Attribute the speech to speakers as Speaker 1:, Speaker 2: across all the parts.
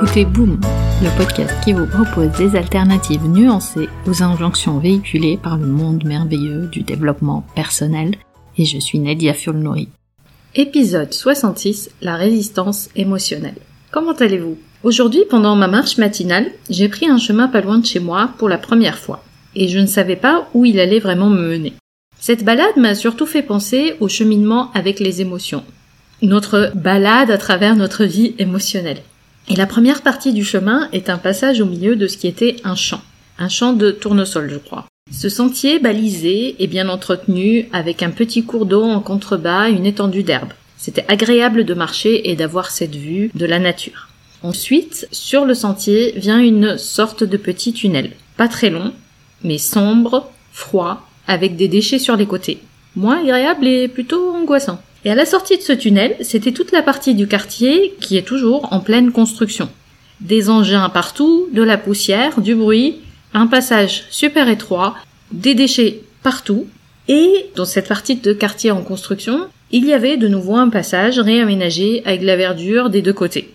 Speaker 1: écoutez Boom, le podcast qui vous propose des alternatives nuancées aux injonctions véhiculées par le monde merveilleux du développement personnel. Et je suis Nadia Fulnori. Épisode 66, la résistance émotionnelle. Comment allez-vous? Aujourd'hui, pendant ma marche matinale, j'ai pris un chemin pas loin de chez moi pour la première fois. Et je ne savais pas où il allait vraiment me mener. Cette balade m'a surtout fait penser au cheminement avec les émotions. Notre balade à travers notre vie émotionnelle. Et la première partie du chemin est un passage au milieu de ce qui était un champ. Un champ de tournesol, je crois. Ce sentier balisé et bien entretenu, avec un petit cours d'eau en contrebas, une étendue d'herbe. C'était agréable de marcher et d'avoir cette vue de la nature. Ensuite, sur le sentier vient une sorte de petit tunnel. Pas très long, mais sombre, froid, avec des déchets sur les côtés. Moins agréable et plutôt angoissant. Et à la sortie de ce tunnel, c'était toute la partie du quartier qui est toujours en pleine construction. Des engins partout, de la poussière, du bruit, un passage super étroit, des déchets partout, et dans cette partie de quartier en construction, il y avait de nouveau un passage réaménagé avec la verdure des deux côtés.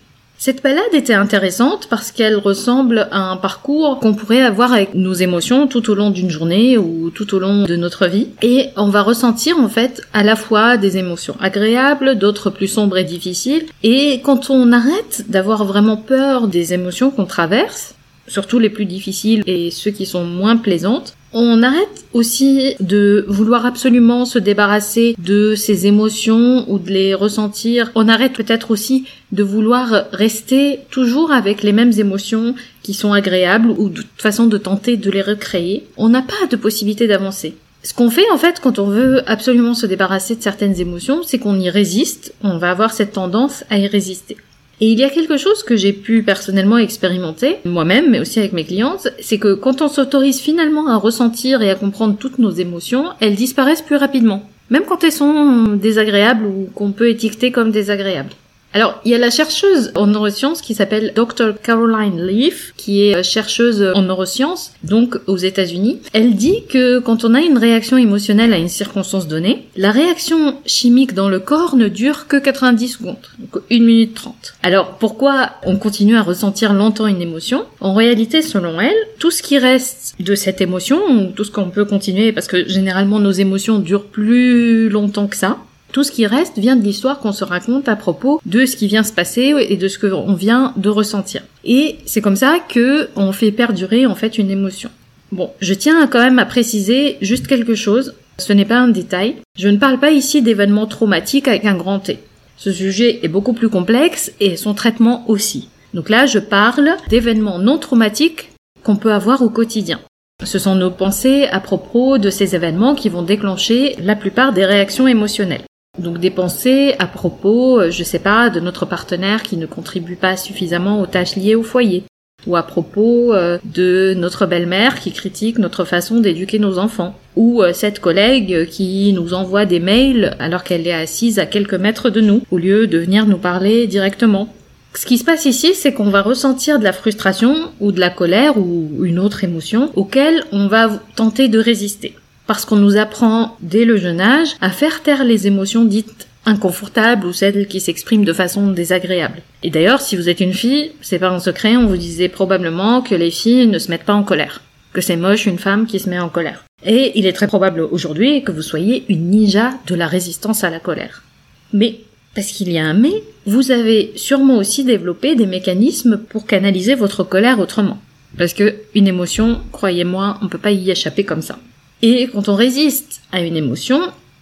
Speaker 1: Cette balade était intéressante parce qu'elle ressemble à un parcours qu'on pourrait avoir avec nos émotions tout au long d'une journée ou tout au long de notre vie. Et on va ressentir en fait à la fois des émotions agréables, d'autres plus sombres et difficiles. Et quand on arrête d'avoir vraiment peur des émotions qu'on traverse, surtout les plus difficiles et ceux qui sont moins plaisantes, on arrête aussi de vouloir absolument se débarrasser de ces émotions ou de les ressentir. On arrête peut-être aussi de vouloir rester toujours avec les mêmes émotions qui sont agréables ou de toute façon de tenter de les recréer. On n'a pas de possibilité d'avancer. Ce qu'on fait en fait quand on veut absolument se débarrasser de certaines émotions, c'est qu'on y résiste, on va avoir cette tendance à y résister. Et il y a quelque chose que j'ai pu personnellement expérimenter, moi-même, mais aussi avec mes clientes, c'est que quand on s'autorise finalement à ressentir et à comprendre toutes nos émotions, elles disparaissent plus rapidement. Même quand elles sont désagréables ou qu'on peut étiqueter comme désagréables. Alors, il y a la chercheuse en neurosciences qui s'appelle Dr. Caroline Leaf, qui est chercheuse en neurosciences, donc aux États-Unis. Elle dit que quand on a une réaction émotionnelle à une circonstance donnée, la réaction chimique dans le corps ne dure que 90 secondes, donc 1 minute 30. Alors, pourquoi on continue à ressentir longtemps une émotion? En réalité, selon elle, tout ce qui reste de cette émotion, ou tout ce qu'on peut continuer, parce que généralement nos émotions durent plus longtemps que ça, tout ce qui reste vient de l'histoire qu'on se raconte à propos de ce qui vient se passer et de ce qu'on vient de ressentir. Et c'est comme ça que on fait perdurer en fait une émotion. Bon, je tiens quand même à préciser juste quelque chose. Ce n'est pas un détail. Je ne parle pas ici d'événements traumatiques avec un grand T. Ce sujet est beaucoup plus complexe et son traitement aussi. Donc là, je parle d'événements non traumatiques qu'on peut avoir au quotidien. Ce sont nos pensées à propos de ces événements qui vont déclencher la plupart des réactions émotionnelles. Donc des pensées à propos, euh, je sais pas, de notre partenaire qui ne contribue pas suffisamment aux tâches liées au foyer, ou à propos euh, de notre belle-mère qui critique notre façon d'éduquer nos enfants, ou euh, cette collègue qui nous envoie des mails alors qu'elle est assise à quelques mètres de nous, au lieu de venir nous parler directement. Ce qui se passe ici, c'est qu'on va ressentir de la frustration ou de la colère ou une autre émotion auquel on va tenter de résister parce qu'on nous apprend dès le jeune âge à faire taire les émotions dites inconfortables ou celles qui s'expriment de façon désagréable. Et d'ailleurs, si vous êtes une fille, c'est pas un secret, on vous disait probablement que les filles ne se mettent pas en colère, que c'est moche une femme qui se met en colère. Et il est très probable aujourd'hui que vous soyez une ninja de la résistance à la colère. Mais, parce qu'il y a un mais, vous avez sûrement aussi développé des mécanismes pour canaliser votre colère autrement. Parce que une émotion, croyez-moi, on peut pas y échapper comme ça. Et quand on résiste à une émotion,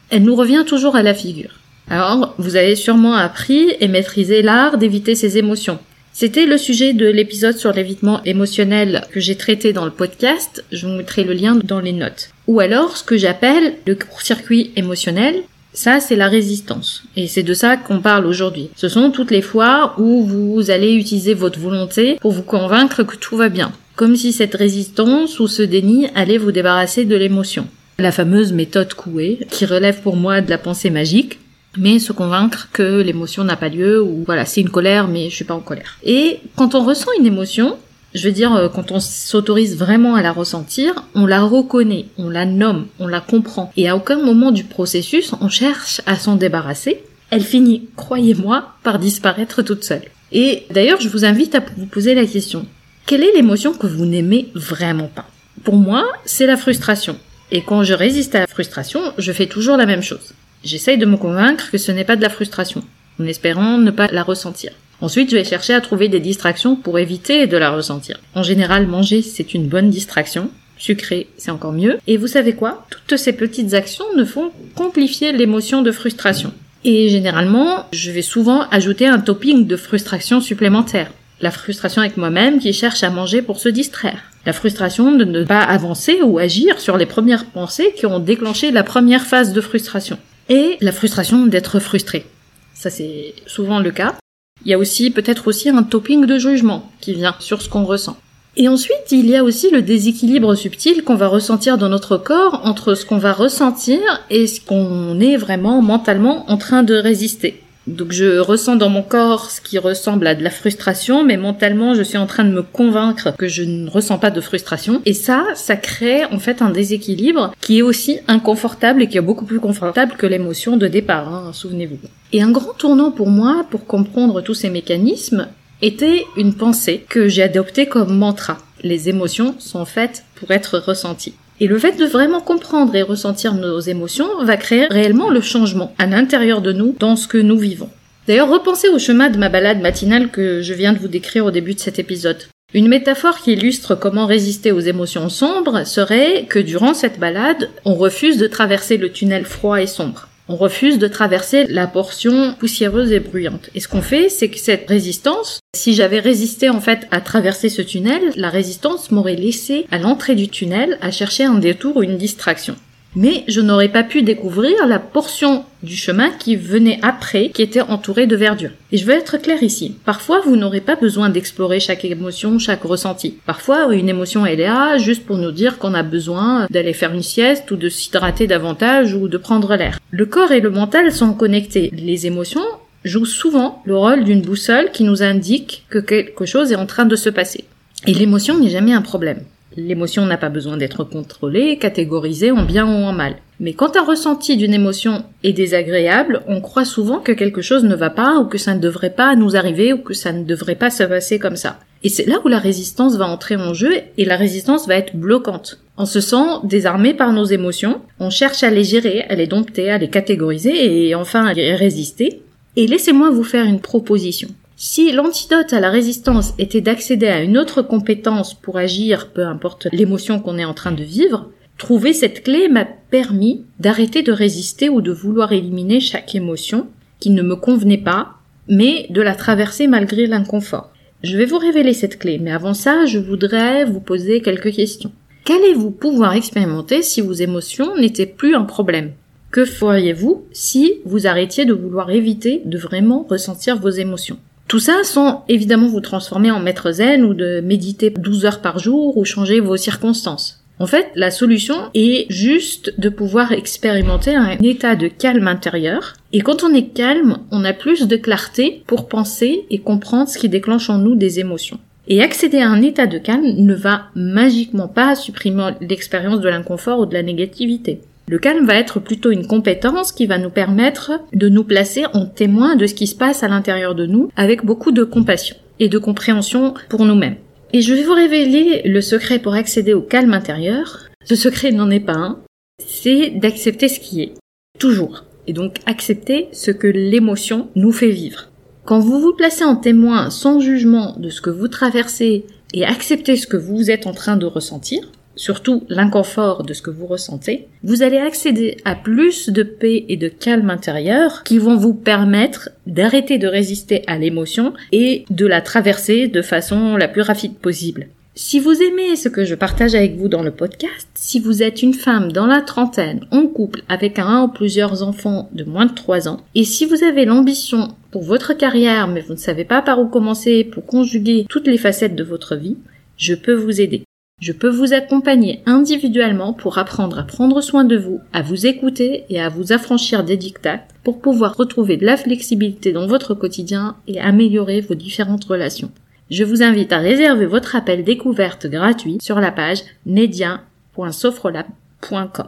Speaker 1: elle nous revient toujours à la figure. Alors, vous avez sûrement appris et maîtrisé l'art d'éviter ces émotions. C'était le sujet de l'épisode sur l'évitement émotionnel que j'ai traité dans le podcast, je vous mettrai le lien dans les notes. Ou alors ce que j'appelle le court-circuit émotionnel, ça c'est la résistance. Et c'est de ça qu'on parle aujourd'hui. Ce sont toutes les fois où vous allez utiliser votre volonté pour vous convaincre que tout va bien comme si cette résistance ou ce déni allait vous débarrasser de l'émotion. La fameuse méthode Coué, qui relève pour moi de la pensée magique, mais se convaincre que l'émotion n'a pas lieu ou voilà, c'est une colère mais je suis pas en colère. Et quand on ressent une émotion, je veux dire, euh, quand on s'autorise vraiment à la ressentir, on la reconnaît, on la nomme, on la comprend. Et à aucun moment du processus, on cherche à s'en débarrasser. Elle finit, croyez-moi, par disparaître toute seule. Et d'ailleurs, je vous invite à vous poser la question. Quelle est l'émotion que vous n'aimez vraiment pas? Pour moi, c'est la frustration. Et quand je résiste à la frustration, je fais toujours la même chose. J'essaye de me convaincre que ce n'est pas de la frustration, en espérant ne pas la ressentir. Ensuite, je vais chercher à trouver des distractions pour éviter de la ressentir. En général, manger, c'est une bonne distraction. Sucré, c'est encore mieux. Et vous savez quoi? Toutes ces petites actions ne font qu'amplifier l'émotion de frustration. Et généralement, je vais souvent ajouter un topping de frustration supplémentaire. La frustration avec moi-même qui cherche à manger pour se distraire. La frustration de ne pas avancer ou agir sur les premières pensées qui ont déclenché la première phase de frustration. Et la frustration d'être frustré. Ça c'est souvent le cas. Il y a aussi peut-être aussi un topping de jugement qui vient sur ce qu'on ressent. Et ensuite, il y a aussi le déséquilibre subtil qu'on va ressentir dans notre corps entre ce qu'on va ressentir et ce qu'on est vraiment mentalement en train de résister. Donc je ressens dans mon corps ce qui ressemble à de la frustration, mais mentalement je suis en train de me convaincre que je ne ressens pas de frustration. Et ça, ça crée en fait un déséquilibre qui est aussi inconfortable et qui est beaucoup plus confortable que l'émotion de départ, hein, souvenez-vous. Et un grand tournant pour moi, pour comprendre tous ces mécanismes, était une pensée que j'ai adoptée comme mantra. Les émotions sont faites pour être ressenties. Et le fait de vraiment comprendre et ressentir nos émotions va créer réellement le changement à l'intérieur de nous dans ce que nous vivons. D'ailleurs, repensez au chemin de ma balade matinale que je viens de vous décrire au début de cet épisode. Une métaphore qui illustre comment résister aux émotions sombres serait que durant cette balade, on refuse de traverser le tunnel froid et sombre on refuse de traverser la portion poussiéreuse et bruyante. Et ce qu'on fait, c'est que cette résistance, si j'avais résisté en fait à traverser ce tunnel, la résistance m'aurait laissé à l'entrée du tunnel à chercher un détour ou une distraction mais je n'aurais pas pu découvrir la portion du chemin qui venait après, qui était entourée de verdure. Et je veux être clair ici. Parfois, vous n'aurez pas besoin d'explorer chaque émotion, chaque ressenti. Parfois, une émotion, elle est là juste pour nous dire qu'on a besoin d'aller faire une sieste ou de s'hydrater davantage ou de prendre l'air. Le corps et le mental sont connectés. Les émotions jouent souvent le rôle d'une boussole qui nous indique que quelque chose est en train de se passer. Et l'émotion n'est jamais un problème. L'émotion n'a pas besoin d'être contrôlée, catégorisée en bien ou en mal. Mais quand un ressenti d'une émotion est désagréable, on croit souvent que quelque chose ne va pas ou que ça ne devrait pas nous arriver ou que ça ne devrait pas se passer comme ça. Et c'est là où la résistance va entrer en jeu et la résistance va être bloquante. On se sent désarmé par nos émotions, on cherche à les gérer, à les dompter, à les catégoriser et enfin à les résister. Et laissez-moi vous faire une proposition. Si l'antidote à la résistance était d'accéder à une autre compétence pour agir, peu importe l'émotion qu'on est en train de vivre, trouver cette clé m'a permis d'arrêter de résister ou de vouloir éliminer chaque émotion qui ne me convenait pas, mais de la traverser malgré l'inconfort. Je vais vous révéler cette clé, mais avant ça, je voudrais vous poser quelques questions. Qu'allez-vous pouvoir expérimenter si vos émotions n'étaient plus un problème? Que feriez-vous si vous arrêtiez de vouloir éviter de vraiment ressentir vos émotions? Tout ça sans évidemment vous transformer en maître zen ou de méditer 12 heures par jour ou changer vos circonstances. En fait, la solution est juste de pouvoir expérimenter un état de calme intérieur. Et quand on est calme, on a plus de clarté pour penser et comprendre ce qui déclenche en nous des émotions. Et accéder à un état de calme ne va magiquement pas supprimer l'expérience de l'inconfort ou de la négativité. Le calme va être plutôt une compétence qui va nous permettre de nous placer en témoin de ce qui se passe à l'intérieur de nous avec beaucoup de compassion et de compréhension pour nous-mêmes. Et je vais vous révéler le secret pour accéder au calme intérieur. Ce secret n'en est pas un. C'est d'accepter ce qui est. Toujours. Et donc accepter ce que l'émotion nous fait vivre. Quand vous vous placez en témoin sans jugement de ce que vous traversez et acceptez ce que vous êtes en train de ressentir, surtout l'inconfort de ce que vous ressentez, vous allez accéder à plus de paix et de calme intérieur qui vont vous permettre d'arrêter de résister à l'émotion et de la traverser de façon la plus rapide possible. Si vous aimez ce que je partage avec vous dans le podcast, si vous êtes une femme dans la trentaine, en couple avec un ou plusieurs enfants de moins de 3 ans, et si vous avez l'ambition pour votre carrière mais vous ne savez pas par où commencer pour conjuguer toutes les facettes de votre vie, je peux vous aider. Je peux vous accompagner individuellement pour apprendre à prendre soin de vous, à vous écouter et à vous affranchir des dictats pour pouvoir retrouver de la flexibilité dans votre quotidien et améliorer vos différentes relations. Je vous invite à réserver votre appel découverte gratuit sur la page nedia.sofrolab.com.